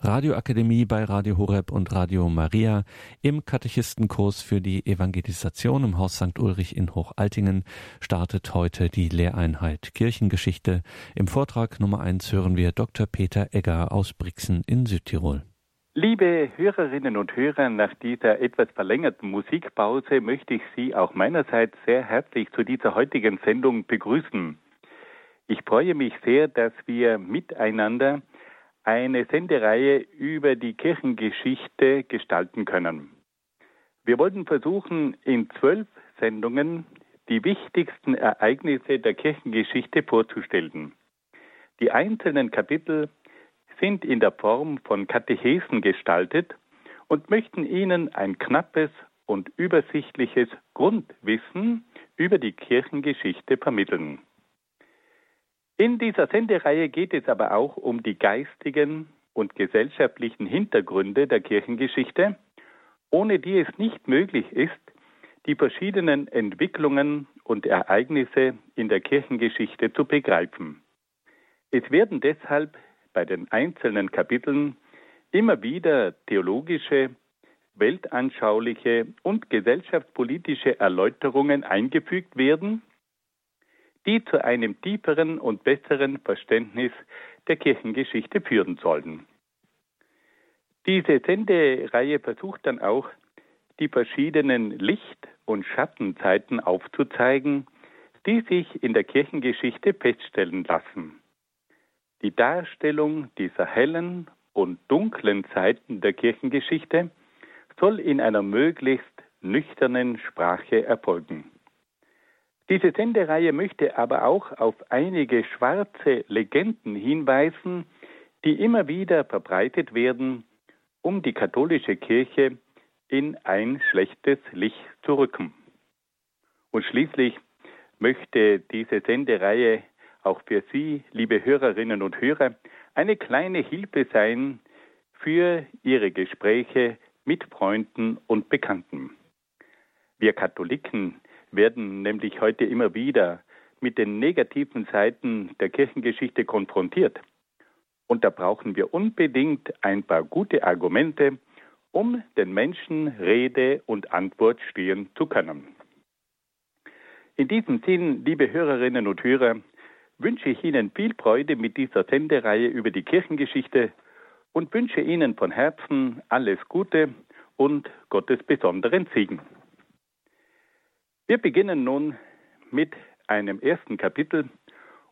Radioakademie bei Radio Horeb und Radio Maria im Katechistenkurs für die Evangelisation im Haus St. Ulrich in Hochaltingen startet heute die Lehreinheit Kirchengeschichte. Im Vortrag Nummer eins hören wir Dr. Peter Egger aus Brixen in Südtirol. Liebe Hörerinnen und Hörer, nach dieser etwas verlängerten Musikpause möchte ich Sie auch meinerseits sehr herzlich zu dieser heutigen Sendung begrüßen. Ich freue mich sehr, dass wir miteinander eine Sendereihe über die Kirchengeschichte gestalten können. Wir wollten versuchen, in zwölf Sendungen die wichtigsten Ereignisse der Kirchengeschichte vorzustellen. Die einzelnen Kapitel sind in der Form von Katechesen gestaltet und möchten Ihnen ein knappes und übersichtliches Grundwissen über die Kirchengeschichte vermitteln. In dieser Sendereihe geht es aber auch um die geistigen und gesellschaftlichen Hintergründe der Kirchengeschichte, ohne die es nicht möglich ist, die verschiedenen Entwicklungen und Ereignisse in der Kirchengeschichte zu begreifen. Es werden deshalb bei den einzelnen Kapiteln immer wieder theologische, weltanschauliche und gesellschaftspolitische Erläuterungen eingefügt werden, die zu einem tieferen und besseren Verständnis der Kirchengeschichte führen sollen. Diese Sendereihe versucht dann auch, die verschiedenen Licht- und Schattenzeiten aufzuzeigen, die sich in der Kirchengeschichte feststellen lassen. Die Darstellung dieser hellen und dunklen Seiten der Kirchengeschichte soll in einer möglichst nüchternen Sprache erfolgen. Diese Sendereihe möchte aber auch auf einige schwarze Legenden hinweisen, die immer wieder verbreitet werden, um die katholische Kirche in ein schlechtes Licht zu rücken. Und schließlich möchte diese Sendereihe auch für Sie, liebe Hörerinnen und Hörer, eine kleine Hilfe sein für Ihre Gespräche mit Freunden und Bekannten. Wir Katholiken werden nämlich heute immer wieder mit den negativen Seiten der Kirchengeschichte konfrontiert. Und da brauchen wir unbedingt ein paar gute Argumente, um den Menschen Rede und Antwort stehen zu können. In diesem Sinn, liebe Hörerinnen und Hörer, wünsche ich Ihnen viel Freude mit dieser Sendereihe über die Kirchengeschichte und wünsche Ihnen von Herzen alles Gute und Gottes besonderen Segen. Wir beginnen nun mit einem ersten Kapitel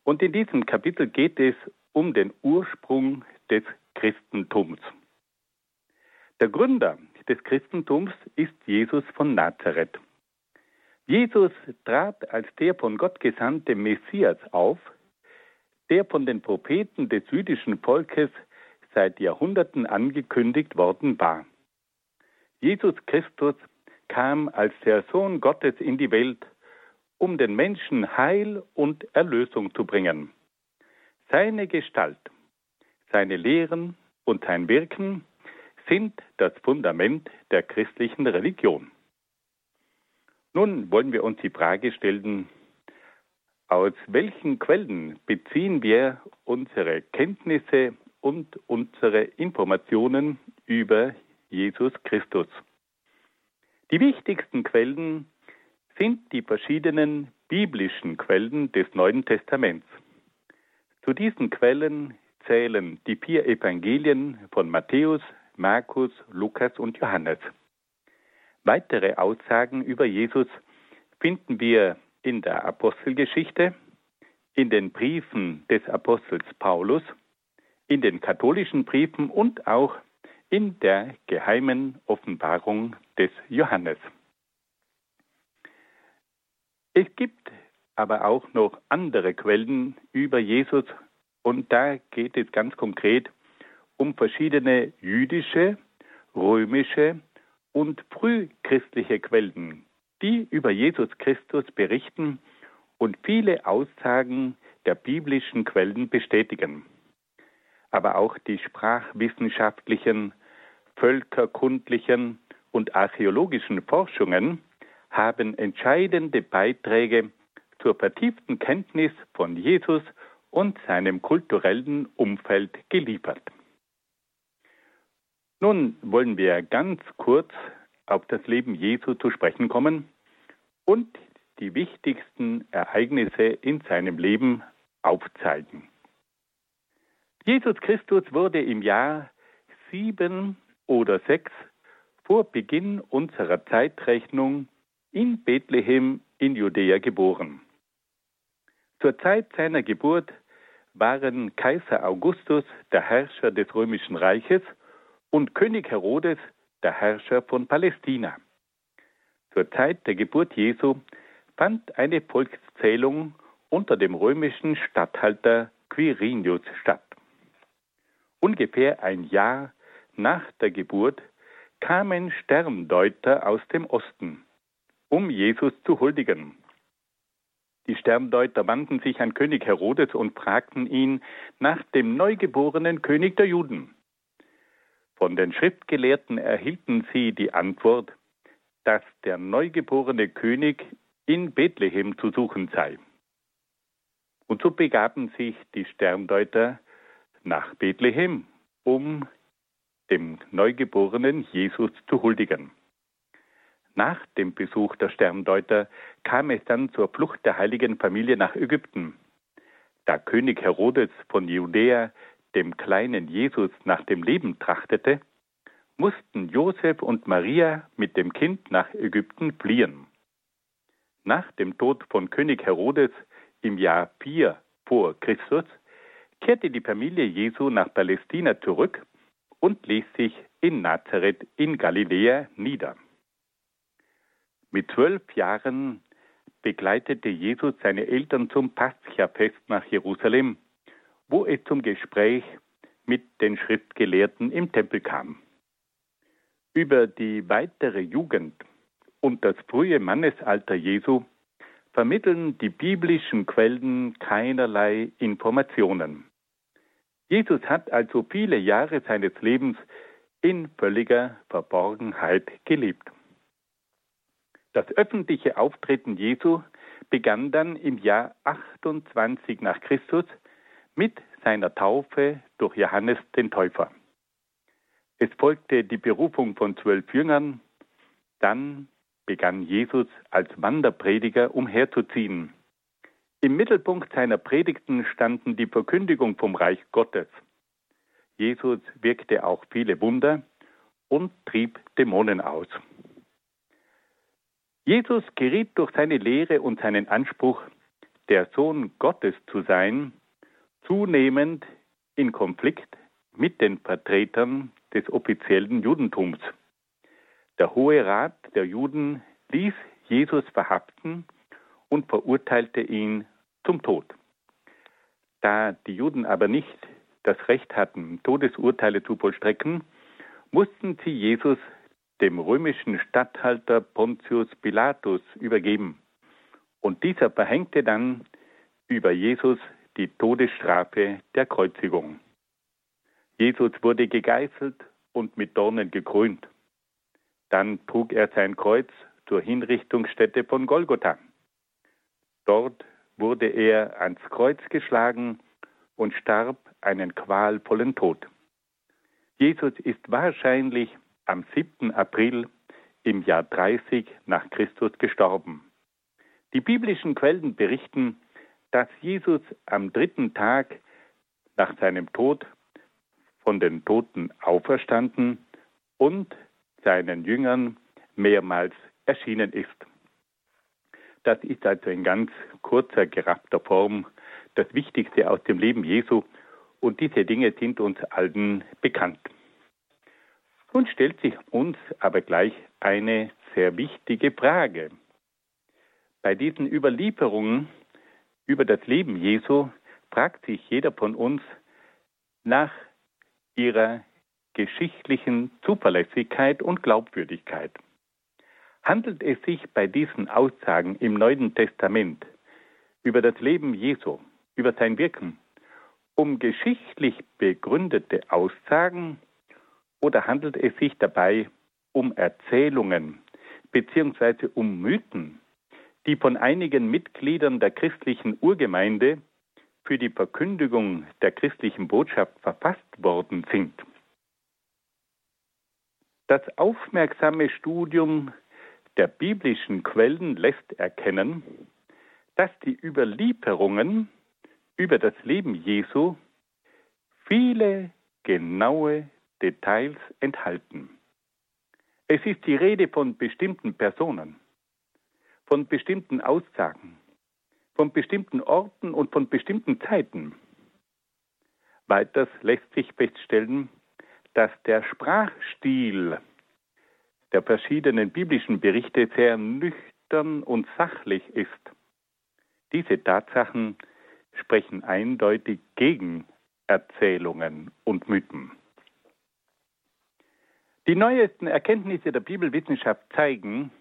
und in diesem Kapitel geht es um den Ursprung des Christentums. Der Gründer des Christentums ist Jesus von Nazareth. Jesus trat als der von Gott gesandte Messias auf, der von den Propheten des jüdischen Volkes seit Jahrhunderten angekündigt worden war. Jesus Christus kam als der Sohn Gottes in die Welt, um den Menschen Heil und Erlösung zu bringen. Seine Gestalt, seine Lehren und sein Wirken sind das Fundament der christlichen Religion. Nun wollen wir uns die Frage stellen, aus welchen Quellen beziehen wir unsere Kenntnisse und unsere Informationen über Jesus Christus? Die wichtigsten Quellen sind die verschiedenen biblischen Quellen des Neuen Testaments. Zu diesen Quellen zählen die vier Evangelien von Matthäus, Markus, Lukas und Johannes. Weitere Aussagen über Jesus finden wir in der Apostelgeschichte, in den Briefen des Apostels Paulus, in den katholischen Briefen und auch in der geheimen Offenbarung des Johannes. Es gibt aber auch noch andere Quellen über Jesus und da geht es ganz konkret um verschiedene jüdische, römische und frühchristliche Quellen, die über Jesus Christus berichten und viele Aussagen der biblischen Quellen bestätigen. Aber auch die sprachwissenschaftlichen, völkerkundlichen und archäologischen Forschungen haben entscheidende Beiträge zur vertieften Kenntnis von Jesus und seinem kulturellen Umfeld geliefert. Nun wollen wir ganz kurz auf das Leben Jesu zu sprechen kommen und die wichtigsten Ereignisse in seinem Leben aufzeigen. Jesus Christus wurde im Jahr sieben oder sechs vor Beginn unserer Zeitrechnung in Bethlehem in Judäa geboren. Zur Zeit seiner Geburt waren Kaiser Augustus der Herrscher des römischen Reiches und König Herodes der Herrscher von Palästina. Zur Zeit der Geburt Jesu fand eine Volkszählung unter dem römischen Statthalter Quirinius statt. Ungefähr ein Jahr nach der Geburt kamen Sterndeuter aus dem Osten, um Jesus zu huldigen. Die Sterndeuter wandten sich an König Herodes und fragten ihn nach dem neugeborenen König der Juden. Von den Schriftgelehrten erhielten sie die Antwort, dass der neugeborene König in Bethlehem zu suchen sei. Und so begaben sich die Sterndeuter nach Bethlehem, um dem neugeborenen Jesus zu huldigen. Nach dem Besuch der Sterndeuter kam es dann zur Flucht der heiligen Familie nach Ägypten. Da König Herodes von Judäa dem kleinen Jesus nach dem Leben trachtete, mussten Josef und Maria mit dem Kind nach Ägypten fliehen. Nach dem Tod von König Herodes im Jahr 4 vor Christus kehrte die Familie Jesu nach Palästina zurück und ließ sich in Nazareth in Galiläa nieder. Mit zwölf Jahren begleitete Jesus seine Eltern zum Pascha-Fest nach Jerusalem, wo es zum Gespräch mit den Schriftgelehrten im Tempel kam. Über die weitere Jugend und das frühe Mannesalter Jesu vermitteln die biblischen Quellen keinerlei Informationen. Jesus hat also viele Jahre seines Lebens in völliger Verborgenheit gelebt. Das öffentliche Auftreten Jesu begann dann im Jahr 28 nach Christus mit seiner Taufe durch Johannes den Täufer. Es folgte die Berufung von zwölf Jüngern, dann begann Jesus als Wanderprediger umherzuziehen. Im Mittelpunkt seiner Predigten standen die Verkündigung vom Reich Gottes. Jesus wirkte auch viele Wunder und trieb Dämonen aus. Jesus geriet durch seine Lehre und seinen Anspruch, der Sohn Gottes zu sein, zunehmend in Konflikt mit den Vertretern des offiziellen Judentums. Der Hohe Rat der Juden ließ Jesus verhaften und verurteilte ihn zum Tod. Da die Juden aber nicht das Recht hatten, Todesurteile zu vollstrecken, mussten sie Jesus dem römischen Statthalter Pontius Pilatus übergeben. Und dieser verhängte dann über Jesus die Todesstrafe der Kreuzigung. Jesus wurde gegeißelt und mit Dornen gekrönt. Dann trug er sein Kreuz zur Hinrichtungsstätte von Golgotha. Dort wurde er ans Kreuz geschlagen und starb einen qualvollen Tod. Jesus ist wahrscheinlich am 7. April im Jahr 30 nach Christus gestorben. Die biblischen Quellen berichten, dass Jesus am dritten Tag nach seinem Tod von den Toten auferstanden und seinen Jüngern mehrmals erschienen ist. Das ist also in ganz kurzer, geraffter Form das Wichtigste aus dem Leben Jesu und diese Dinge sind uns allen bekannt. Nun stellt sich uns aber gleich eine sehr wichtige Frage. Bei diesen Überlieferungen über das Leben Jesu fragt sich jeder von uns nach ihrer geschichtlichen Zuverlässigkeit und Glaubwürdigkeit. Handelt es sich bei diesen Aussagen im Neuen Testament über das Leben Jesu, über sein Wirken, um geschichtlich begründete Aussagen oder handelt es sich dabei um Erzählungen bzw. um Mythen, die von einigen Mitgliedern der christlichen Urgemeinde für die Verkündigung der christlichen Botschaft verfasst worden sind? Das aufmerksame Studium der biblischen Quellen lässt erkennen, dass die Überlieferungen über das Leben Jesu viele genaue Details enthalten. Es ist die Rede von bestimmten Personen, von bestimmten Aussagen, von bestimmten Orten und von bestimmten Zeiten. Weiters lässt sich feststellen, dass der Sprachstil der verschiedenen biblischen Berichte sehr nüchtern und sachlich ist. Diese Tatsachen sprechen eindeutig gegen Erzählungen und Mythen. Die neuesten Erkenntnisse der Bibelwissenschaft zeigen,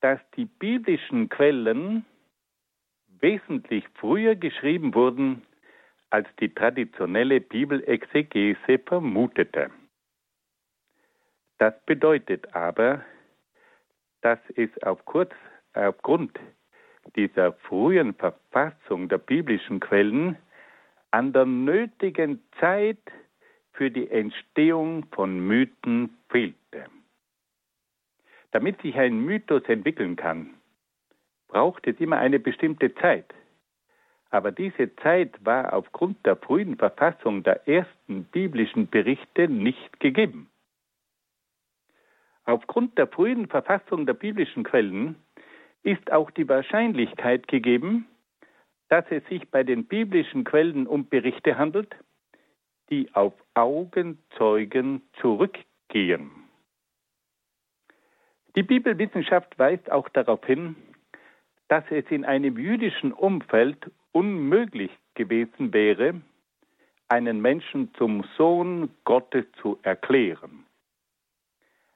dass die biblischen Quellen wesentlich früher geschrieben wurden, als die traditionelle Bibelexegese vermutete. Das bedeutet aber, dass es auf kurz, aufgrund dieser frühen Verfassung der biblischen Quellen an der nötigen Zeit für die Entstehung von Mythen fehlte. Damit sich ein Mythos entwickeln kann, braucht es immer eine bestimmte Zeit. Aber diese Zeit war aufgrund der frühen Verfassung der ersten biblischen Berichte nicht gegeben. Aufgrund der frühen Verfassung der biblischen Quellen ist auch die Wahrscheinlichkeit gegeben, dass es sich bei den biblischen Quellen um Berichte handelt, die auf Augenzeugen zurückgehen. Die Bibelwissenschaft weist auch darauf hin, dass es in einem jüdischen Umfeld unmöglich gewesen wäre, einen Menschen zum Sohn Gottes zu erklären.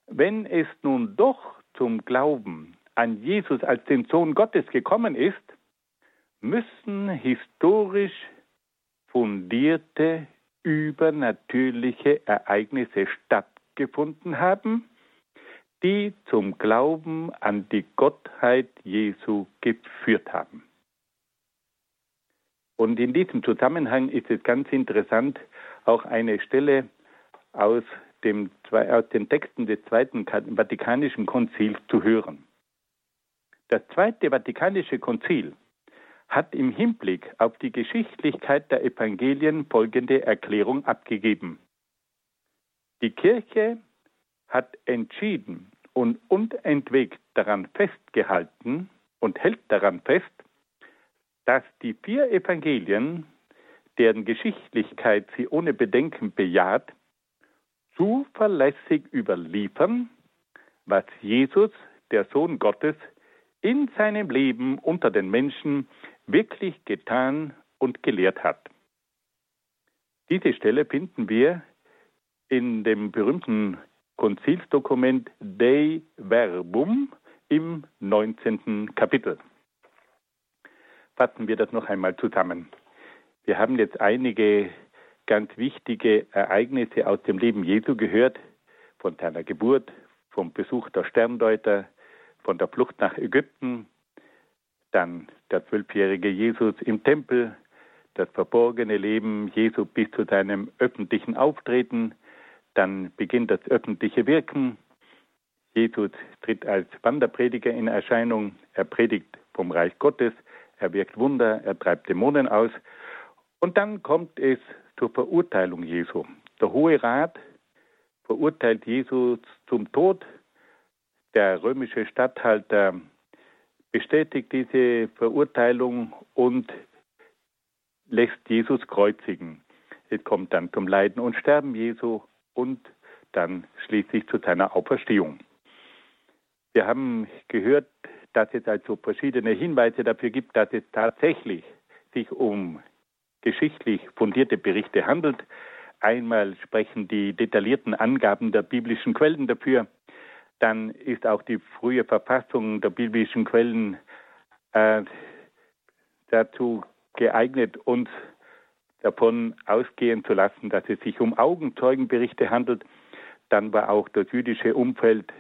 Wenn es nun doch zum Glauben an Jesus als den Sohn Gottes gekommen ist, müssen historisch fundierte übernatürliche Ereignisse stattgefunden haben, die zum Glauben an die Gottheit Jesu geführt haben. Und in diesem Zusammenhang ist es ganz interessant, auch eine Stelle aus, dem, aus den Texten des Zweiten Vatikanischen Konzils zu hören. Das Zweite Vatikanische Konzil hat im Hinblick auf die Geschichtlichkeit der Evangelien folgende Erklärung abgegeben. Die Kirche hat entschieden und unentwegt daran festgehalten und hält daran fest, dass die vier Evangelien, deren Geschichtlichkeit sie ohne Bedenken bejaht, zuverlässig überliefern, was Jesus, der Sohn Gottes, in seinem Leben unter den Menschen wirklich getan und gelehrt hat. Diese Stelle finden wir in dem berühmten Konzilsdokument Dei Verbum im 19. Kapitel. Fassen wir das noch einmal zusammen. Wir haben jetzt einige ganz wichtige Ereignisse aus dem Leben Jesu gehört, von seiner Geburt, vom Besuch der Sterndeuter, von der Flucht nach Ägypten, dann der zwölfjährige Jesus im Tempel, das verborgene Leben Jesu bis zu seinem öffentlichen Auftreten, dann beginnt das öffentliche Wirken. Jesus tritt als Wanderprediger in Erscheinung, er predigt vom Reich Gottes, er wirkt Wunder, er treibt Dämonen aus und dann kommt es zur Verurteilung Jesu. Der Hohe Rat verurteilt Jesus zum Tod. Der römische Statthalter bestätigt diese Verurteilung und lässt Jesus kreuzigen. Es kommt dann zum Leiden und Sterben Jesu und dann schließlich zu seiner Auferstehung. Wir haben gehört, dass es also verschiedene Hinweise dafür gibt, dass es tatsächlich sich um geschichtlich fundierte Berichte handelt. Einmal sprechen die detaillierten Angaben der biblischen Quellen dafür, dann ist auch die frühe Verfassung der biblischen Quellen äh, dazu geeignet, uns davon ausgehen zu lassen, dass es sich um Augenzeugenberichte handelt. Dann war auch das jüdische Umfeld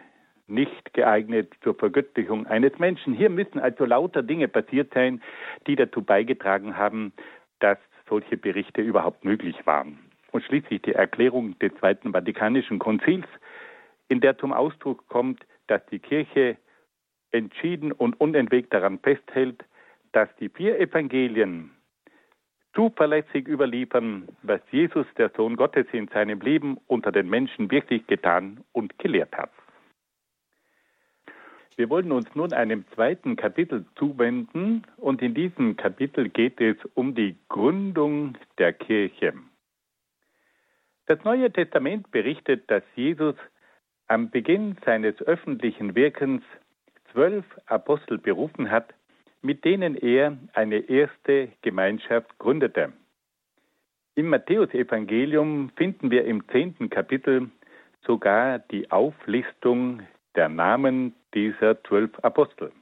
nicht geeignet zur Vergöttlichung eines Menschen. Hier müssen also lauter Dinge passiert sein, die dazu beigetragen haben, dass solche Berichte überhaupt möglich waren. Und schließlich die Erklärung des Zweiten Vatikanischen Konzils in der zum Ausdruck kommt, dass die Kirche entschieden und unentwegt daran festhält, dass die vier Evangelien zuverlässig überliefern, was Jesus, der Sohn Gottes, in seinem Leben unter den Menschen wirklich getan und gelehrt hat. Wir wollen uns nun einem zweiten Kapitel zuwenden und in diesem Kapitel geht es um die Gründung der Kirche. Das Neue Testament berichtet, dass Jesus am Beginn seines öffentlichen Wirkens zwölf Apostel berufen hat, mit denen er eine erste Gemeinschaft gründete. Im Matthäusevangelium finden wir im zehnten Kapitel sogar die Auflistung der Namen dieser zwölf Apostel.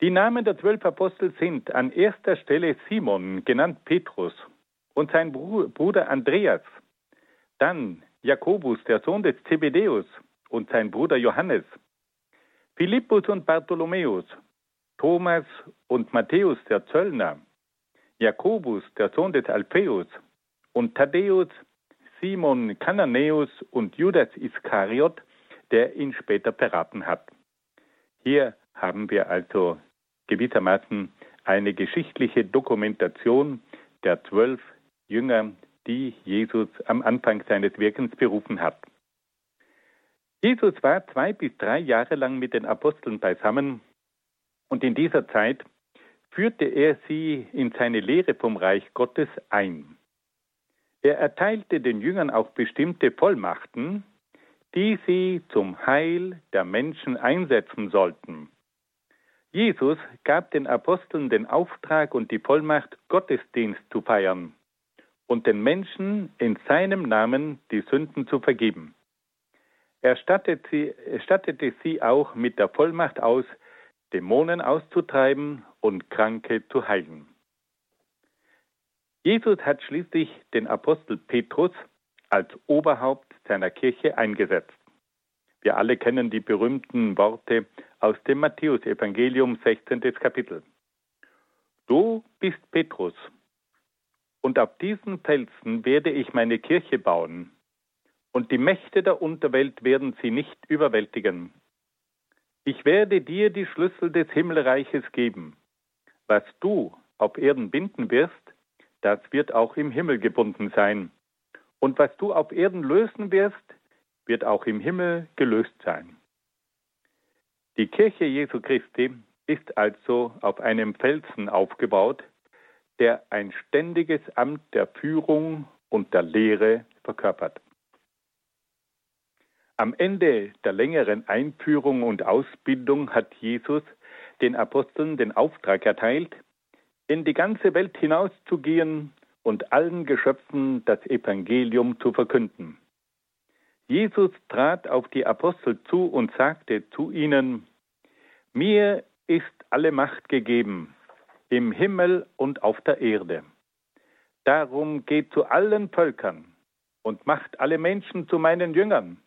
Die Namen der zwölf Apostel sind an erster Stelle Simon, genannt Petrus, und sein Bruder Andreas, dann Jakobus, der Sohn des Zebedäus, und sein Bruder Johannes, Philippus und Bartholomäus, Thomas und Matthäus, der Zöllner, Jakobus, der Sohn des Alpheus, und Thaddäus, Simon Kananäus und Judas Iskariot, der ihn später verraten hat. Hier haben wir also gewissermaßen eine geschichtliche Dokumentation der zwölf Jünger, die Jesus am Anfang seines Wirkens berufen hat. Jesus war zwei bis drei Jahre lang mit den Aposteln beisammen und in dieser Zeit führte er sie in seine Lehre vom Reich Gottes ein. Er erteilte den Jüngern auch bestimmte Vollmachten, die sie zum Heil der Menschen einsetzen sollten. Jesus gab den Aposteln den Auftrag und die Vollmacht, Gottesdienst zu feiern und den Menschen in seinem Namen die Sünden zu vergeben. Er stattete sie, stattete sie auch mit der Vollmacht aus, Dämonen auszutreiben und Kranke zu heilen. Jesus hat schließlich den Apostel Petrus als Oberhaupt seiner Kirche eingesetzt. Wir alle kennen die berühmten Worte aus dem Matthäusevangelium 16. Kapitel. Du bist Petrus, und auf diesen Felsen werde ich meine Kirche bauen, und die Mächte der Unterwelt werden sie nicht überwältigen. Ich werde dir die Schlüssel des Himmelreiches geben. Was du auf Erden binden wirst, das wird auch im Himmel gebunden sein. Und was du auf Erden lösen wirst, wird auch im Himmel gelöst sein. Die Kirche Jesu Christi ist also auf einem Felsen aufgebaut, der ein ständiges Amt der Führung und der Lehre verkörpert. Am Ende der längeren Einführung und Ausbildung hat Jesus den Aposteln den Auftrag erteilt, in die ganze Welt hinauszugehen und allen Geschöpfen das Evangelium zu verkünden. Jesus trat auf die Apostel zu und sagte zu ihnen, Mir ist alle Macht gegeben, im Himmel und auf der Erde. Darum geht zu allen Völkern und macht alle Menschen zu meinen Jüngern.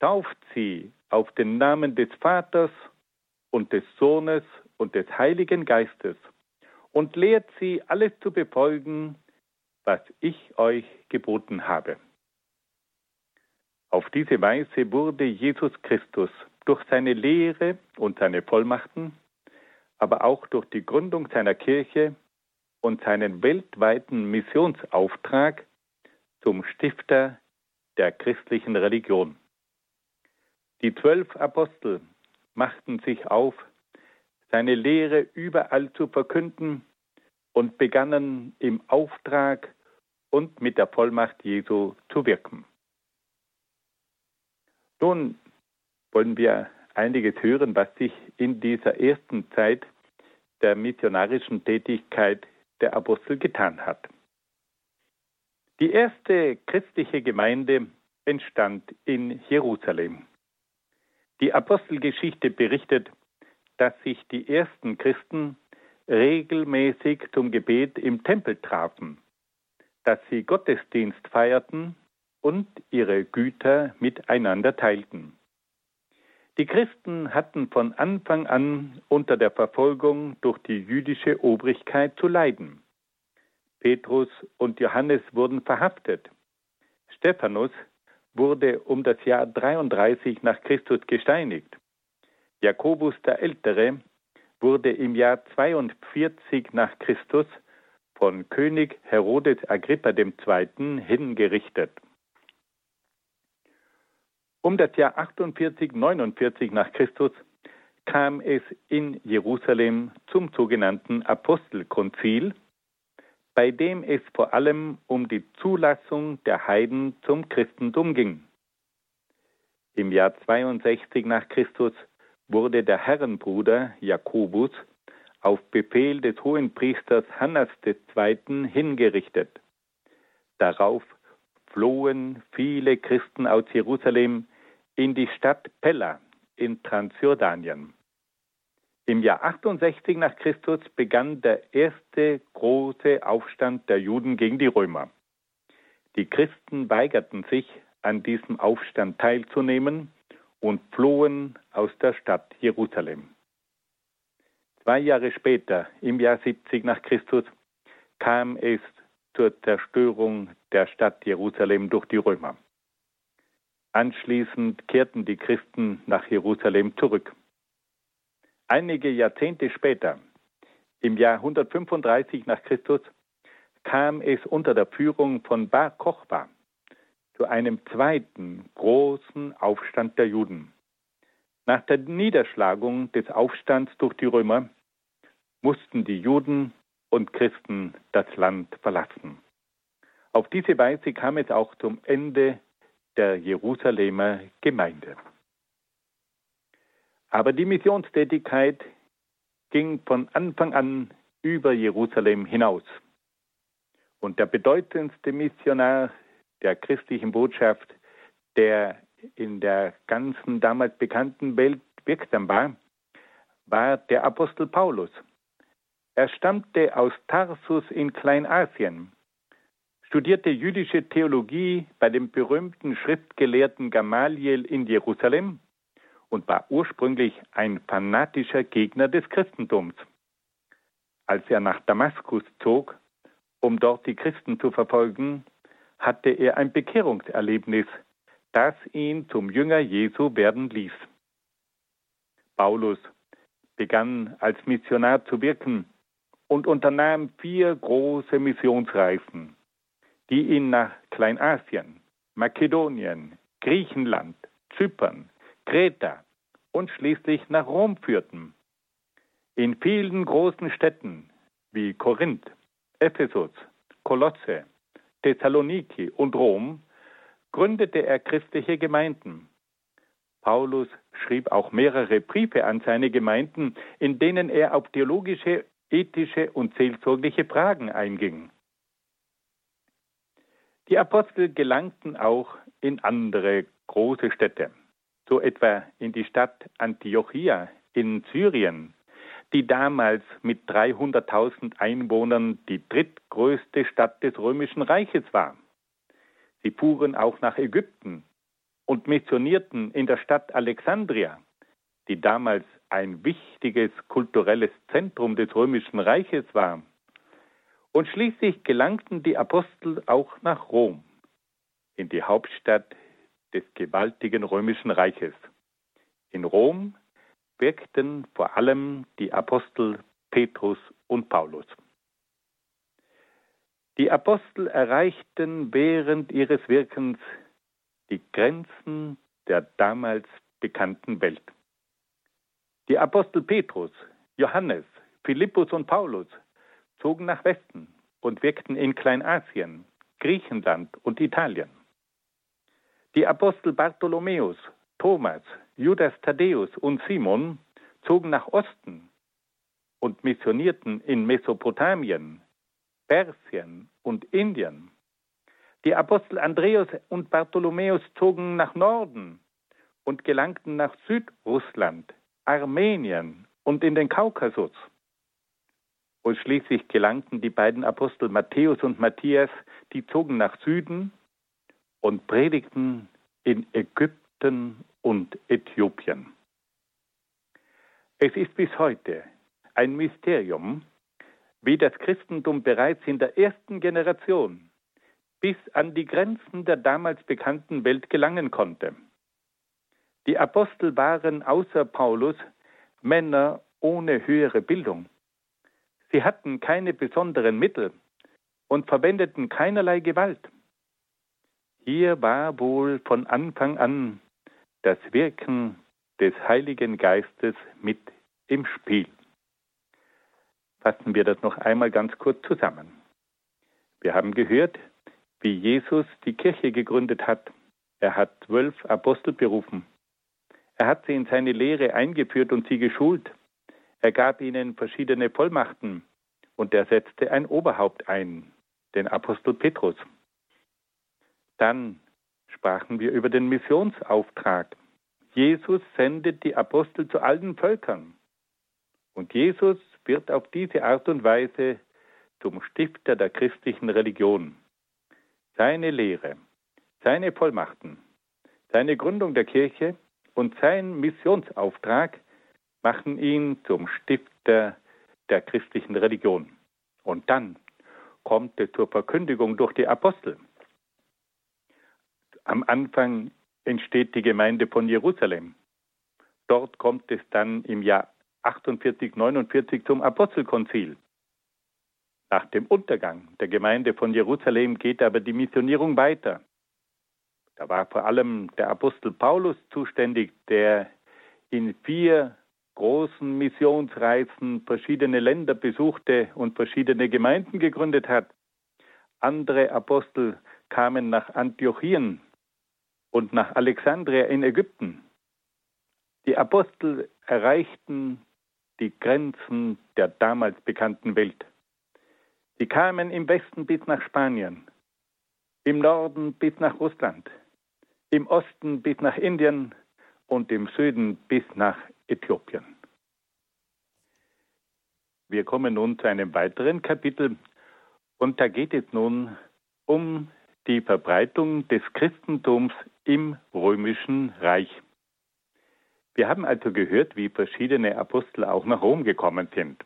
Tauft sie auf den Namen des Vaters und des Sohnes und des Heiligen Geistes und lehrt sie alles zu befolgen, was ich euch geboten habe. Auf diese Weise wurde Jesus Christus durch seine Lehre und seine Vollmachten, aber auch durch die Gründung seiner Kirche und seinen weltweiten Missionsauftrag zum Stifter der christlichen Religion. Die zwölf Apostel machten sich auf, seine Lehre überall zu verkünden und begannen im Auftrag und mit der Vollmacht Jesu zu wirken. Nun wollen wir einiges hören, was sich in dieser ersten Zeit der missionarischen Tätigkeit der Apostel getan hat. Die erste christliche Gemeinde entstand in Jerusalem. Die Apostelgeschichte berichtet, dass sich die ersten Christen regelmäßig zum Gebet im Tempel trafen, dass sie Gottesdienst feierten und ihre Güter miteinander teilten. Die Christen hatten von Anfang an unter der Verfolgung durch die jüdische Obrigkeit zu leiden. Petrus und Johannes wurden verhaftet. Stephanus wurde um das Jahr 33 nach Christus gesteinigt. Jakobus der Ältere wurde im Jahr 42 nach Christus von König Herodes Agrippa II. hingerichtet. Um das Jahr 48, 49 nach Christus kam es in Jerusalem zum sogenannten Apostelkonzil, bei dem es vor allem um die Zulassung der Heiden zum Christentum ging. Im Jahr 62 nach Christus wurde der Herrenbruder Jakobus auf Befehl des Hohenpriesters Hannas II. hingerichtet. Darauf flohen viele Christen aus Jerusalem in die Stadt Pella in Transjordanien. Im Jahr 68 nach Christus begann der erste große Aufstand der Juden gegen die Römer. Die Christen weigerten sich, an diesem Aufstand teilzunehmen und flohen aus der Stadt Jerusalem. Zwei Jahre später, im Jahr 70 nach Christus, kam es zur Zerstörung der Stadt Jerusalem durch die Römer. Anschließend kehrten die Christen nach Jerusalem zurück. Einige Jahrzehnte später, im Jahr 135 nach Christus, kam es unter der Führung von Bar Kochba zu einem zweiten großen Aufstand der Juden. Nach der Niederschlagung des Aufstands durch die Römer mussten die Juden und Christen das Land verlassen. Auf diese Weise kam es auch zum Ende der Jerusalemer Gemeinde. Aber die Missionstätigkeit ging von Anfang an über Jerusalem hinaus. Und der bedeutendste Missionar der christlichen Botschaft, der in der ganzen damals bekannten Welt wirksam war, war der Apostel Paulus. Er stammte aus Tarsus in Kleinasien, studierte jüdische Theologie bei dem berühmten Schriftgelehrten Gamaliel in Jerusalem und war ursprünglich ein fanatischer Gegner des Christentums. Als er nach Damaskus zog, um dort die Christen zu verfolgen, hatte er ein Bekehrungserlebnis, das ihn zum Jünger Jesu werden ließ. Paulus begann als Missionar zu wirken und unternahm vier große Missionsreisen, die ihn nach Kleinasien, Makedonien, Griechenland, Zypern, Kreta und schließlich nach Rom führten. In vielen großen Städten wie Korinth, Ephesus, Kolosse, Thessaloniki und Rom gründete er christliche Gemeinden. Paulus schrieb auch mehrere Briefe an seine Gemeinden, in denen er auf theologische ethische und seelsorgliche Fragen einging. Die Apostel gelangten auch in andere große Städte, so etwa in die Stadt Antiochia in Syrien, die damals mit 300.000 Einwohnern die drittgrößte Stadt des römischen Reiches war. Sie fuhren auch nach Ägypten und missionierten in der Stadt Alexandria, die damals ein wichtiges kulturelles Zentrum des römischen Reiches war. Und schließlich gelangten die Apostel auch nach Rom, in die Hauptstadt des gewaltigen römischen Reiches. In Rom wirkten vor allem die Apostel Petrus und Paulus. Die Apostel erreichten während ihres Wirkens die Grenzen der damals bekannten Welt. Die Apostel Petrus, Johannes, Philippus und Paulus zogen nach Westen und wirkten in Kleinasien, Griechenland und Italien. Die Apostel Bartholomäus, Thomas, Judas Thaddäus und Simon zogen nach Osten und missionierten in Mesopotamien, Persien und Indien. Die Apostel Andreas und Bartholomäus zogen nach Norden und gelangten nach Südrussland, Armenien und in den Kaukasus. Und schließlich gelangten die beiden Apostel Matthäus und Matthias, die zogen nach Süden und predigten in Ägypten und Äthiopien. Es ist bis heute ein Mysterium, wie das Christentum bereits in der ersten Generation bis an die Grenzen der damals bekannten Welt gelangen konnte. Die Apostel waren außer Paulus Männer ohne höhere Bildung. Sie hatten keine besonderen Mittel und verwendeten keinerlei Gewalt. Hier war wohl von Anfang an das Wirken des Heiligen Geistes mit im Spiel. Fassen wir das noch einmal ganz kurz zusammen. Wir haben gehört, wie Jesus die Kirche gegründet hat. Er hat zwölf Apostel berufen. Er hat sie in seine Lehre eingeführt und sie geschult. Er gab ihnen verschiedene Vollmachten und er setzte ein Oberhaupt ein, den Apostel Petrus. Dann sprachen wir über den Missionsauftrag. Jesus sendet die Apostel zu allen Völkern. Und Jesus wird auf diese Art und Weise zum Stifter der christlichen Religion. Seine Lehre, seine Vollmachten, seine Gründung der Kirche und sein Missionsauftrag machen ihn zum Stifter der christlichen Religion. Und dann kommt es zur Verkündigung durch die Apostel. Am Anfang entsteht die Gemeinde von Jerusalem. Dort kommt es dann im Jahr 48, 49 zum Apostelkonzil. Nach dem Untergang der Gemeinde von Jerusalem geht aber die Missionierung weiter. Da war vor allem der Apostel Paulus zuständig, der in vier großen Missionsreisen verschiedene Länder besuchte und verschiedene Gemeinden gegründet hat. Andere Apostel kamen nach Antiochien und nach Alexandria in Ägypten. Die Apostel erreichten die Grenzen der damals bekannten Welt. Sie kamen im Westen bis nach Spanien, im Norden bis nach Russland, im Osten bis nach Indien und im Süden bis nach Äthiopien. Wir kommen nun zu einem weiteren Kapitel und da geht es nun um die Verbreitung des Christentums im römischen Reich. Wir haben also gehört, wie verschiedene Apostel auch nach Rom gekommen sind.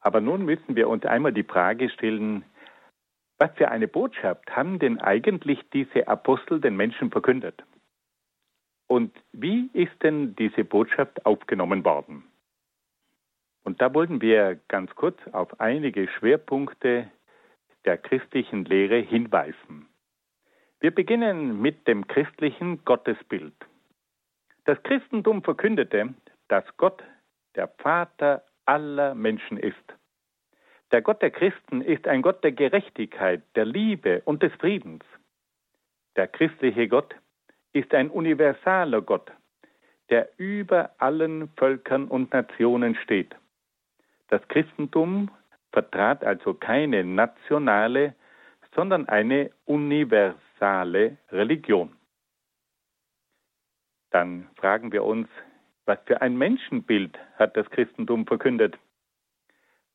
Aber nun müssen wir uns einmal die Frage stellen, was für eine Botschaft haben denn eigentlich diese Apostel den Menschen verkündet? Und wie ist denn diese Botschaft aufgenommen worden? Und da wollten wir ganz kurz auf einige Schwerpunkte der christlichen Lehre hinweisen. Wir beginnen mit dem christlichen Gottesbild. Das Christentum verkündete, dass Gott der Vater aller Menschen ist. Der Gott der Christen ist ein Gott der Gerechtigkeit, der Liebe und des Friedens. Der christliche Gott ist ein universaler Gott, der über allen Völkern und Nationen steht. Das Christentum vertrat also keine nationale, sondern eine universale Religion. Dann fragen wir uns, was für ein Menschenbild hat das Christentum verkündet?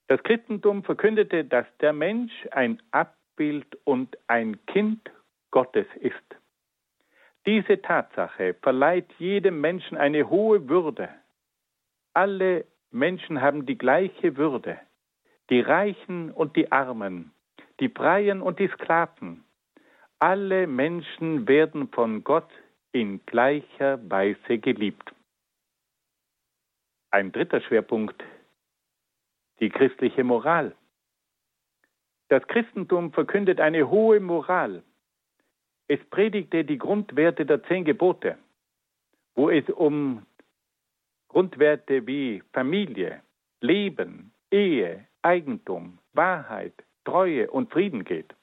Das Christentum verkündete, dass der Mensch ein Abbild und ein Kind Gottes ist. Diese Tatsache verleiht jedem Menschen eine hohe Würde. Alle Menschen haben die gleiche Würde. Die Reichen und die Armen, die Freien und die Sklaven. Alle Menschen werden von Gott in gleicher Weise geliebt. Ein dritter Schwerpunkt die christliche Moral. Das Christentum verkündet eine hohe Moral. Es predigte die Grundwerte der zehn Gebote, wo es um Grundwerte wie Familie, Leben, Ehe, Eigentum, Wahrheit, Treue und Frieden geht.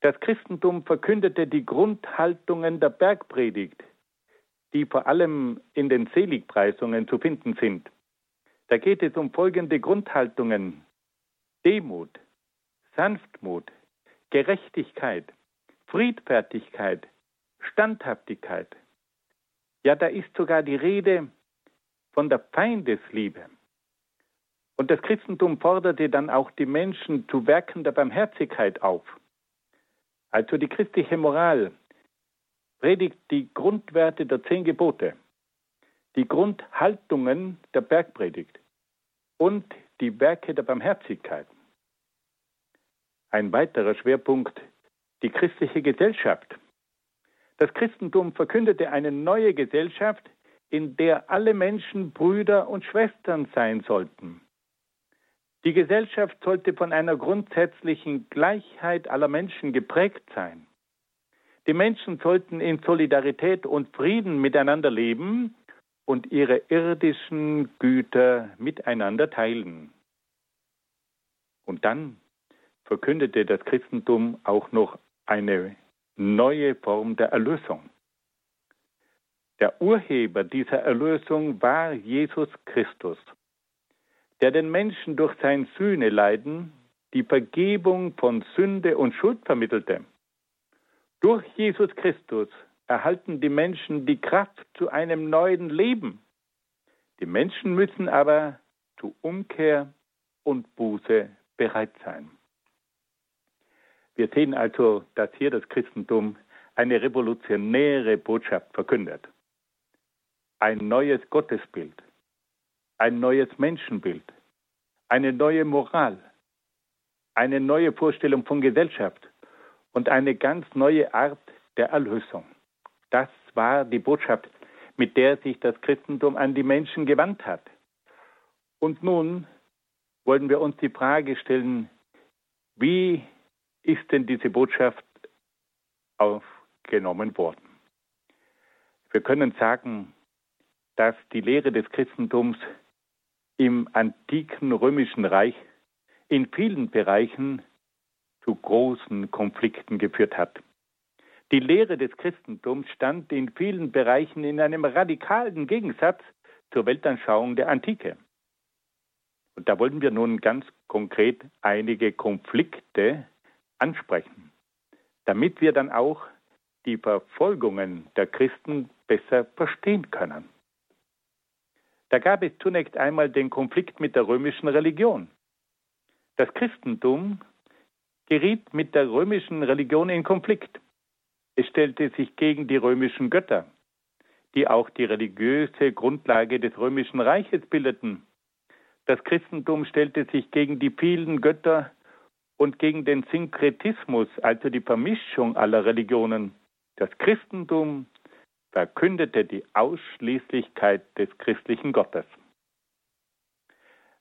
Das Christentum verkündete die Grundhaltungen der Bergpredigt, die vor allem in den Seligpreisungen zu finden sind. Da geht es um folgende Grundhaltungen. Demut, Sanftmut, Gerechtigkeit, Friedfertigkeit, Standhaftigkeit. Ja, da ist sogar die Rede von der Feindesliebe. Und das Christentum forderte dann auch die Menschen zu Werken der Barmherzigkeit auf. Also die christliche Moral predigt die Grundwerte der zehn Gebote, die Grundhaltungen der Bergpredigt und die Werke der Barmherzigkeit. Ein weiterer Schwerpunkt die christliche Gesellschaft. Das Christentum verkündete eine neue Gesellschaft, in der alle Menschen Brüder und Schwestern sein sollten. Die Gesellschaft sollte von einer grundsätzlichen Gleichheit aller Menschen geprägt sein. Die Menschen sollten in Solidarität und Frieden miteinander leben und ihre irdischen Güter miteinander teilen. Und dann verkündete das Christentum auch noch eine neue Form der Erlösung. Der Urheber dieser Erlösung war Jesus Christus, der den Menschen durch sein Sühneleiden die Vergebung von Sünde und Schuld vermittelte. Durch Jesus Christus erhalten die Menschen die Kraft zu einem neuen Leben. Die Menschen müssen aber zu Umkehr und Buße bereit sein. Wir sehen also, dass hier das Christentum eine revolutionäre Botschaft verkündet. Ein neues Gottesbild, ein neues Menschenbild, eine neue Moral, eine neue Vorstellung von Gesellschaft und eine ganz neue Art der Erlösung. Das war die Botschaft, mit der sich das Christentum an die Menschen gewandt hat. Und nun wollen wir uns die Frage stellen, wie ist denn diese Botschaft aufgenommen worden? Wir können sagen, dass die Lehre des Christentums im antiken römischen Reich in vielen Bereichen zu großen Konflikten geführt hat. Die Lehre des Christentums stand in vielen Bereichen in einem radikalen Gegensatz zur Weltanschauung der Antike. Und da wollen wir nun ganz konkret einige Konflikte ansprechen, damit wir dann auch die Verfolgungen der Christen besser verstehen können. Da gab es zunächst einmal den Konflikt mit der römischen Religion. Das Christentum geriet mit der römischen Religion in Konflikt. Es stellte sich gegen die römischen Götter, die auch die religiöse Grundlage des römischen Reiches bildeten. Das Christentum stellte sich gegen die vielen Götter und gegen den Synkretismus, also die Vermischung aller Religionen. Das Christentum verkündete die Ausschließlichkeit des christlichen Gottes.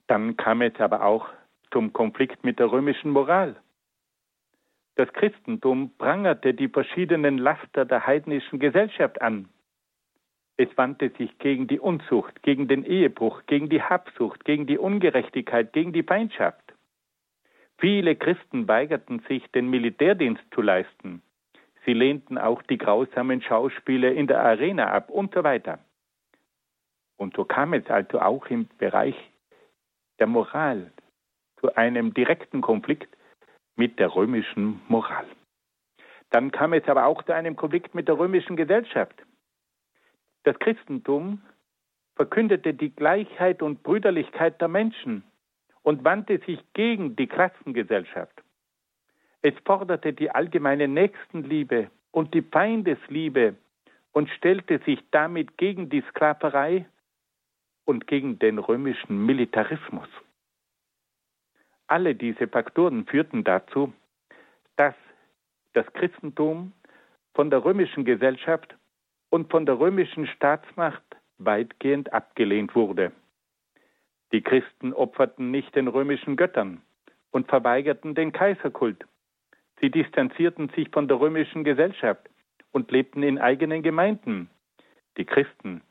Dann kam es aber auch zum Konflikt mit der römischen Moral. Das Christentum prangerte die verschiedenen Laster der heidnischen Gesellschaft an. Es wandte sich gegen die Unzucht, gegen den Ehebruch, gegen die Habsucht, gegen die Ungerechtigkeit, gegen die Feindschaft. Viele Christen weigerten sich, den Militärdienst zu leisten. Sie lehnten auch die grausamen Schauspiele in der Arena ab und so weiter. Und so kam es also auch im Bereich der Moral zu einem direkten Konflikt mit der römischen Moral. Dann kam es aber auch zu einem Konflikt mit der römischen Gesellschaft. Das Christentum verkündete die Gleichheit und Brüderlichkeit der Menschen und wandte sich gegen die Klassengesellschaft. Es forderte die allgemeine Nächstenliebe und die Feindesliebe und stellte sich damit gegen die Sklaverei und gegen den römischen Militarismus. Alle diese Faktoren führten dazu, dass das Christentum von der römischen Gesellschaft und von der römischen Staatsmacht weitgehend abgelehnt wurde. Die Christen opferten nicht den römischen Göttern und verweigerten den Kaiserkult. Sie distanzierten sich von der römischen Gesellschaft und lebten in eigenen Gemeinden. Die Christen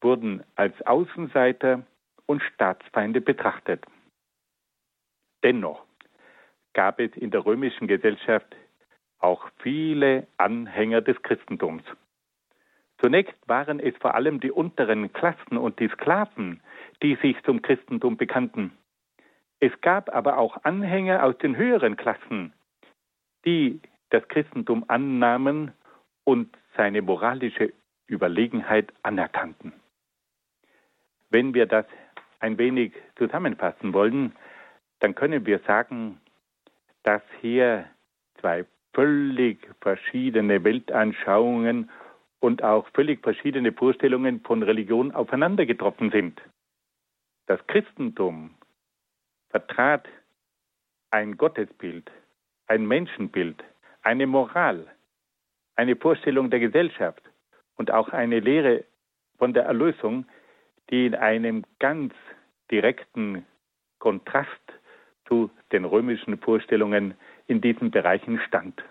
wurden als Außenseiter und Staatsfeinde betrachtet. Dennoch gab es in der römischen Gesellschaft auch viele Anhänger des Christentums. Zunächst waren es vor allem die unteren Klassen und die Sklaven, die sich zum Christentum bekannten. Es gab aber auch Anhänger aus den höheren Klassen, die das Christentum annahmen und seine moralische Überlegenheit anerkannten. Wenn wir das ein wenig zusammenfassen wollen, dann können wir sagen, dass hier zwei völlig verschiedene Weltanschauungen und auch völlig verschiedene Vorstellungen von Religion aufeinander getroffen sind. Das Christentum vertrat ein Gottesbild, ein Menschenbild, eine Moral, eine Vorstellung der Gesellschaft und auch eine Lehre von der Erlösung, die in einem ganz direkten Kontrast zu den römischen Vorstellungen in diesen Bereichen stand.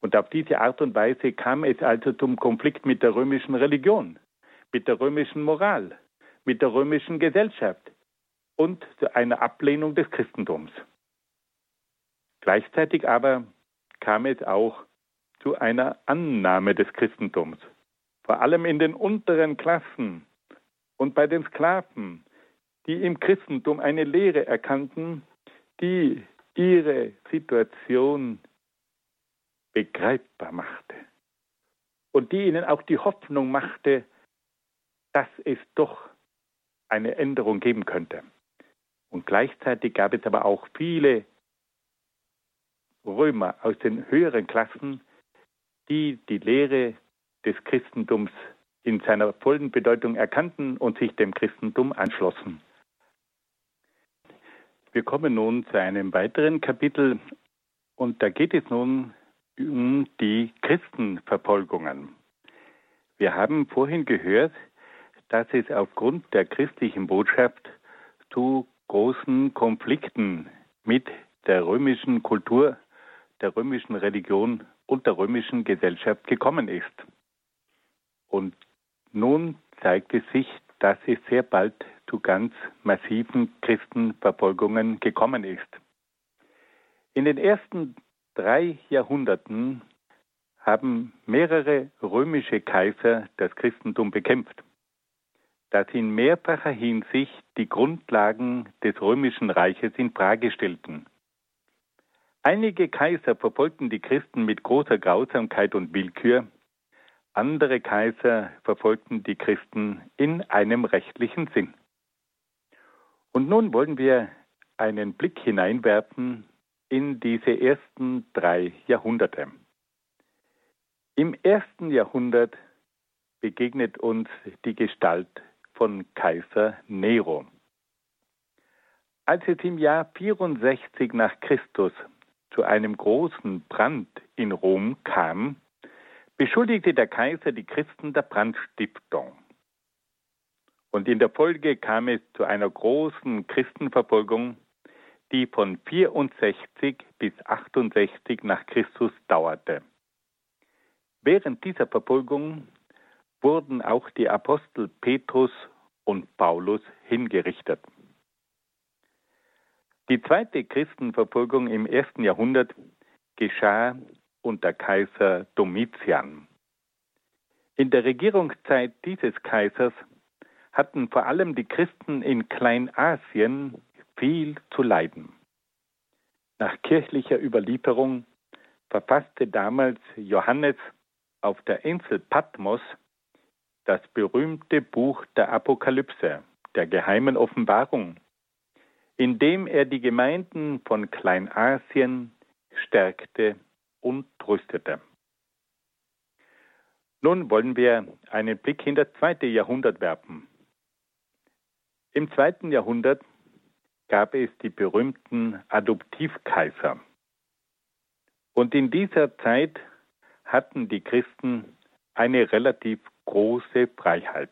Und auf diese Art und Weise kam es also zum Konflikt mit der römischen Religion, mit der römischen Moral, mit der römischen Gesellschaft und zu einer Ablehnung des Christentums. Gleichzeitig aber kam es auch zu einer Annahme des Christentums, vor allem in den unteren Klassen und bei den Sklaven, die im Christentum eine Lehre erkannten, die ihre Situation begreifbar machte und die ihnen auch die Hoffnung machte, dass es doch eine Änderung geben könnte. Und gleichzeitig gab es aber auch viele Römer aus den höheren Klassen, die die Lehre des Christentums in seiner vollen Bedeutung erkannten und sich dem Christentum anschlossen. Wir kommen nun zu einem weiteren Kapitel und da geht es nun um die Christenverfolgungen. Wir haben vorhin gehört, dass es aufgrund der christlichen Botschaft zu großen Konflikten mit der römischen Kultur, der römischen Religion und der römischen Gesellschaft gekommen ist. Und nun zeigt es sich, dass es sehr bald zu ganz massiven Christenverfolgungen gekommen ist. In den ersten drei Jahrhunderten haben mehrere römische Kaiser das Christentum bekämpft, da sie in mehrfacher Hinsicht die Grundlagen des römischen Reiches in Frage stellten. Einige Kaiser verfolgten die Christen mit großer Grausamkeit und Willkür, andere Kaiser verfolgten die Christen in einem rechtlichen Sinn. Und nun wollen wir einen Blick hineinwerfen in diese ersten drei Jahrhunderte. Im ersten Jahrhundert begegnet uns die Gestalt von Kaiser Nero. Als es im Jahr 64 nach Christus zu einem großen Brand in Rom kam, beschuldigte der Kaiser die Christen der Brandstiftung. Und in der Folge kam es zu einer großen Christenverfolgung die von 64 bis 68 nach Christus dauerte. Während dieser Verfolgung wurden auch die Apostel Petrus und Paulus hingerichtet. Die zweite Christenverfolgung im ersten Jahrhundert geschah unter Kaiser Domitian. In der Regierungszeit dieses Kaisers hatten vor allem die Christen in Kleinasien viel zu leiden. Nach kirchlicher Überlieferung verfasste damals Johannes auf der Insel Patmos das berühmte Buch der Apokalypse, der geheimen Offenbarung, in dem er die Gemeinden von Kleinasien stärkte und tröstete. Nun wollen wir einen Blick in das zweite Jahrhundert werfen. Im zweiten Jahrhundert gab es die berühmten Adoptivkaiser. Und in dieser Zeit hatten die Christen eine relativ große Freiheit.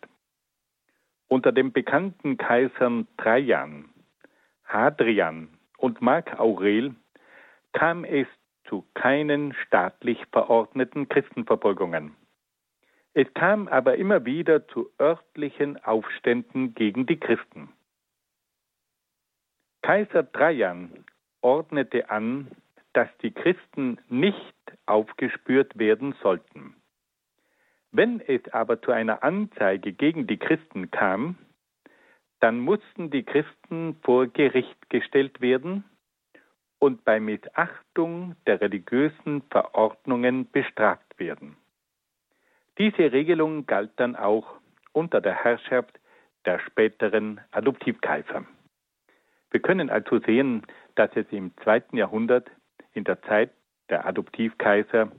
Unter den bekannten Kaisern Trajan, Hadrian und Mark Aurel kam es zu keinen staatlich verordneten Christenverfolgungen. Es kam aber immer wieder zu örtlichen Aufständen gegen die Christen. Kaiser Trajan ordnete an, dass die Christen nicht aufgespürt werden sollten. Wenn es aber zu einer Anzeige gegen die Christen kam, dann mussten die Christen vor Gericht gestellt werden und bei Missachtung der religiösen Verordnungen bestraft werden. Diese Regelung galt dann auch unter der Herrschaft der späteren Adoptivkaiser. Wir können also sehen, dass es im zweiten Jahrhundert in der Zeit der Adoptivkaiser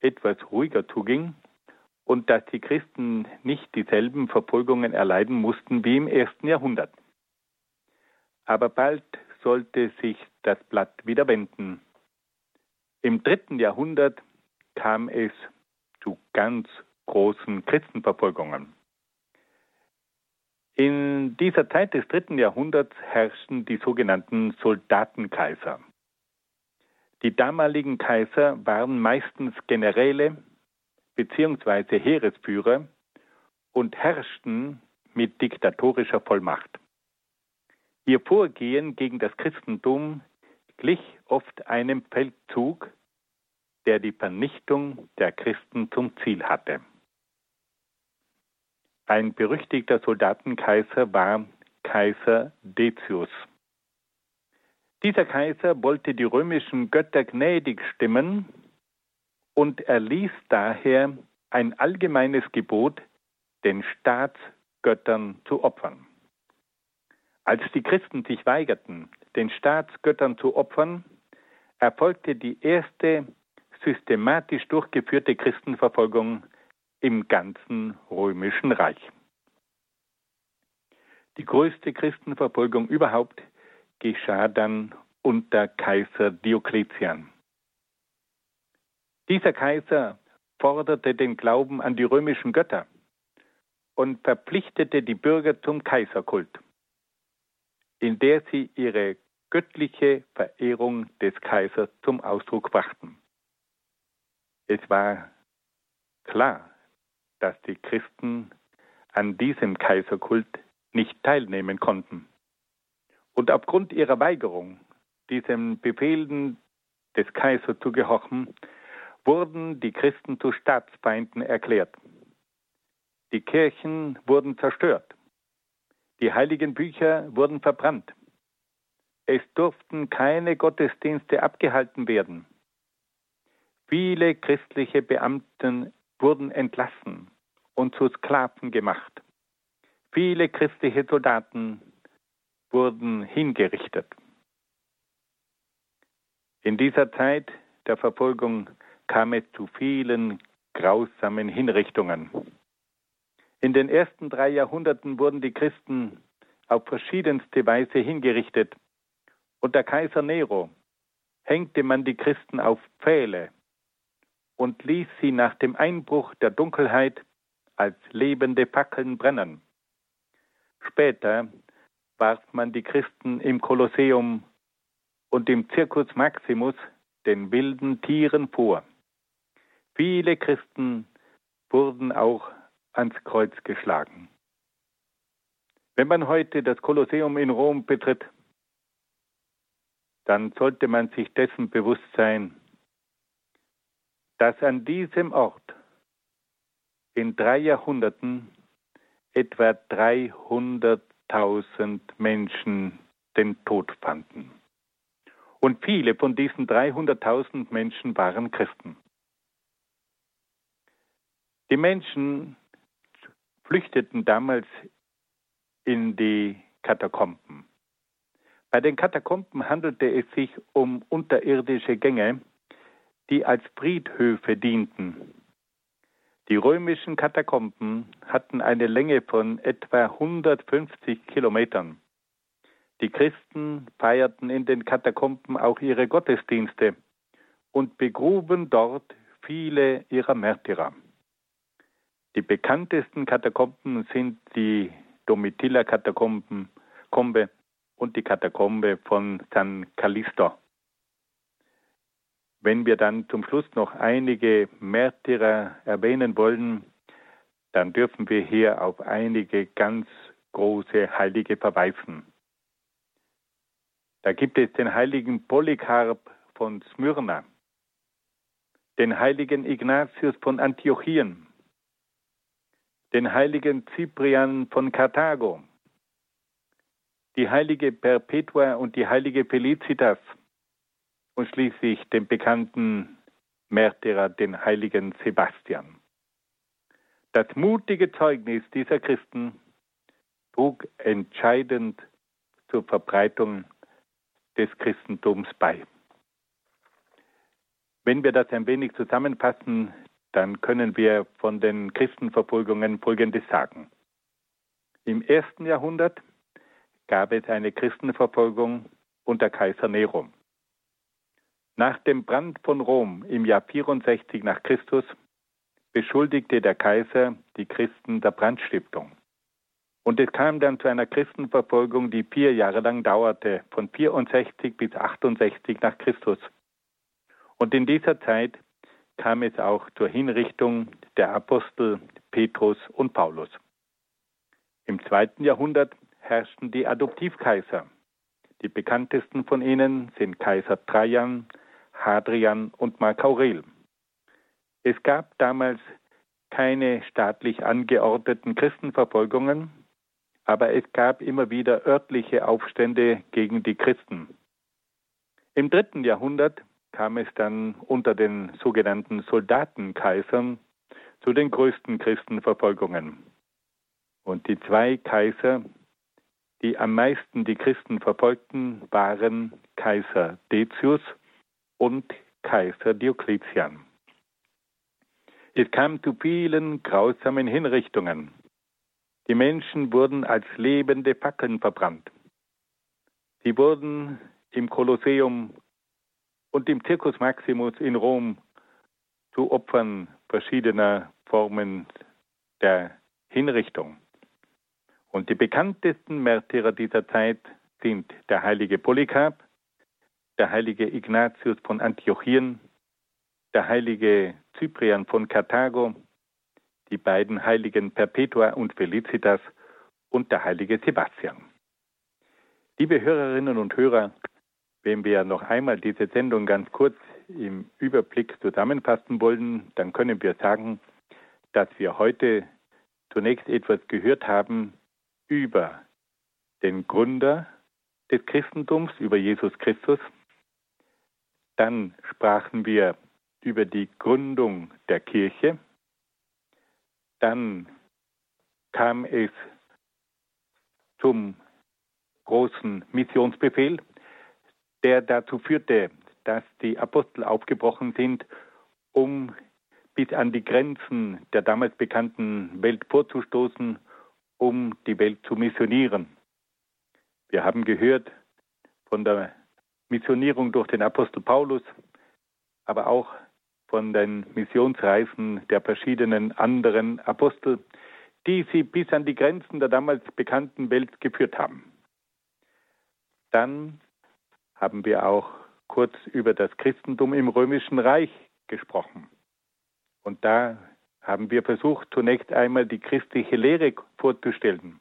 etwas ruhiger zuging und dass die Christen nicht dieselben Verfolgungen erleiden mussten wie im ersten Jahrhundert. Aber bald sollte sich das Blatt wieder wenden. Im dritten Jahrhundert kam es zu ganz großen Christenverfolgungen. In dieser Zeit des dritten Jahrhunderts herrschten die sogenannten Soldatenkaiser. Die damaligen Kaiser waren meistens Generäle bzw. Heeresführer und herrschten mit diktatorischer Vollmacht. Ihr Vorgehen gegen das Christentum glich oft einem Feldzug, der die Vernichtung der Christen zum Ziel hatte. Ein berüchtigter Soldatenkaiser war Kaiser Decius. Dieser Kaiser wollte die römischen Götter gnädig stimmen und erließ daher ein allgemeines Gebot, den Staatsgöttern zu opfern. Als die Christen sich weigerten, den Staatsgöttern zu opfern, erfolgte die erste systematisch durchgeführte Christenverfolgung im ganzen römischen Reich. Die größte Christenverfolgung überhaupt geschah dann unter Kaiser Diokletian. Dieser Kaiser forderte den Glauben an die römischen Götter und verpflichtete die Bürger zum Kaiserkult, in der sie ihre göttliche Verehrung des Kaisers zum Ausdruck brachten. Es war klar, dass die Christen an diesem Kaiserkult nicht teilnehmen konnten. Und aufgrund ihrer Weigerung, diesen Befehlen des Kaisers zu gehorchen, wurden die Christen zu Staatsfeinden erklärt. Die Kirchen wurden zerstört. Die heiligen Bücher wurden verbrannt. Es durften keine Gottesdienste abgehalten werden. Viele christliche Beamten wurden entlassen und zu Sklaven gemacht. Viele christliche Soldaten wurden hingerichtet. In dieser Zeit der Verfolgung kam es zu vielen grausamen Hinrichtungen. In den ersten drei Jahrhunderten wurden die Christen auf verschiedenste Weise hingerichtet. Unter Kaiser Nero hängte man die Christen auf Pfähle und ließ sie nach dem Einbruch der Dunkelheit als lebende Fackeln brennen. Später warf man die Christen im Kolosseum und im Circus Maximus den wilden Tieren vor. Viele Christen wurden auch ans Kreuz geschlagen. Wenn man heute das Kolosseum in Rom betritt, dann sollte man sich dessen bewusst sein, dass an diesem Ort in drei Jahrhunderten etwa 300.000 Menschen den Tod fanden. Und viele von diesen 300.000 Menschen waren Christen. Die Menschen flüchteten damals in die Katakomben. Bei den Katakomben handelte es sich um unterirdische Gänge, die als Friedhöfe dienten. Die römischen Katakomben hatten eine Länge von etwa 150 Kilometern. Die Christen feierten in den Katakomben auch ihre Gottesdienste und begruben dort viele ihrer Märtyrer. Die bekanntesten Katakomben sind die Domitilla-Katakomben und die Katakombe von San Callisto. Wenn wir dann zum Schluss noch einige Märtyrer erwähnen wollen, dann dürfen wir hier auf einige ganz große Heilige verweisen. Da gibt es den heiligen Polycarp von Smyrna, den heiligen Ignatius von Antiochien, den heiligen Cyprian von Karthago, die heilige Perpetua und die heilige Felicitas und schließlich den bekannten Märtyrer, den heiligen Sebastian. Das mutige Zeugnis dieser Christen trug entscheidend zur Verbreitung des Christentums bei. Wenn wir das ein wenig zusammenfassen, dann können wir von den Christenverfolgungen Folgendes sagen. Im ersten Jahrhundert gab es eine Christenverfolgung unter Kaiser Nero. Nach dem Brand von Rom im Jahr 64 nach Christus beschuldigte der Kaiser die Christen der Brandstiftung. Und es kam dann zu einer Christenverfolgung, die vier Jahre lang dauerte, von 64 bis 68 nach Christus. Und in dieser Zeit kam es auch zur Hinrichtung der Apostel Petrus und Paulus. Im zweiten Jahrhundert herrschten die Adoptivkaiser. Die bekanntesten von ihnen sind Kaiser Trajan, Hadrian und Mark Aurel. Es gab damals keine staatlich angeordneten Christenverfolgungen, aber es gab immer wieder örtliche Aufstände gegen die Christen. Im dritten Jahrhundert kam es dann unter den sogenannten Soldatenkaisern zu den größten Christenverfolgungen. Und die zwei Kaiser, die am meisten die Christen verfolgten, waren Kaiser Decius und Kaiser Diokletian. Es kam zu vielen grausamen Hinrichtungen. Die Menschen wurden als lebende Fackeln verbrannt. Sie wurden im Kolosseum und im Circus Maximus in Rom zu Opfern verschiedener Formen der Hinrichtung. Und die bekanntesten Märtyrer dieser Zeit sind der heilige Polycarp, der heilige Ignatius von Antiochien, der heilige Cyprian von Karthago, die beiden heiligen Perpetua und Felicitas und der heilige Sebastian. Liebe Hörerinnen und Hörer, wenn wir noch einmal diese Sendung ganz kurz im Überblick zusammenfassen wollen, dann können wir sagen, dass wir heute zunächst etwas gehört haben über den Gründer des Christentums, über Jesus Christus. Dann sprachen wir über die Gründung der Kirche. Dann kam es zum großen Missionsbefehl, der dazu führte, dass die Apostel aufgebrochen sind, um bis an die Grenzen der damals bekannten Welt vorzustoßen, um die Welt zu missionieren. Wir haben gehört von der Missionierung durch den Apostel Paulus, aber auch von den Missionsreisen der verschiedenen anderen Apostel, die sie bis an die Grenzen der damals bekannten Welt geführt haben. Dann haben wir auch kurz über das Christentum im römischen Reich gesprochen. Und da haben wir versucht, zunächst einmal die christliche Lehre vorzustellen,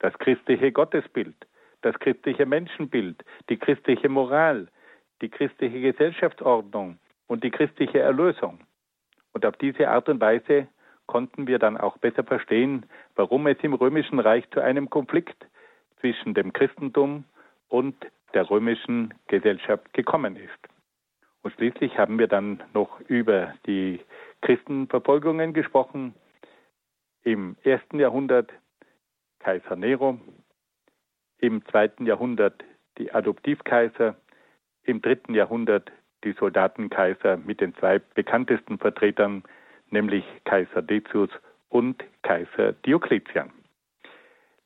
das christliche Gottesbild, das christliche Menschenbild, die christliche Moral, die christliche Gesellschaftsordnung und die christliche Erlösung. Und auf diese Art und Weise konnten wir dann auch besser verstehen, warum es im römischen Reich zu einem Konflikt zwischen dem Christentum und der römischen Gesellschaft gekommen ist. Und schließlich haben wir dann noch über die Christenverfolgungen gesprochen. Im ersten Jahrhundert Kaiser Nero, im zweiten Jahrhundert die Adoptivkaiser, im dritten Jahrhundert die Soldatenkaiser mit den zwei bekanntesten Vertretern, nämlich Kaiser Decius und Kaiser Diokletian.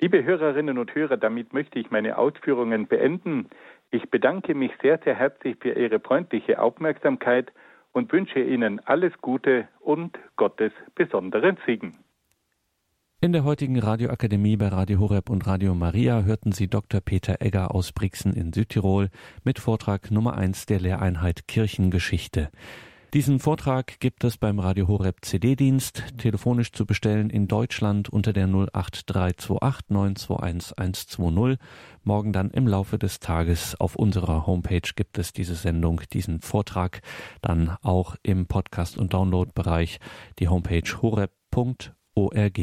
Liebe Hörerinnen und Hörer, damit möchte ich meine Ausführungen beenden. Ich bedanke mich sehr, sehr herzlich für Ihre freundliche Aufmerksamkeit und wünsche Ihnen alles Gute und Gottes besonderen Segen. In der heutigen Radioakademie bei Radio Horeb und Radio Maria hörten Sie Dr. Peter Egger aus Brixen in Südtirol mit Vortrag Nummer 1 der Lehreinheit Kirchengeschichte. Diesen Vortrag gibt es beim Radio Horeb CD-Dienst, telefonisch zu bestellen in Deutschland unter der 08328 921 120. Morgen dann im Laufe des Tages auf unserer Homepage gibt es diese Sendung, diesen Vortrag dann auch im Podcast- und Download-Bereich, die Homepage horeb.org.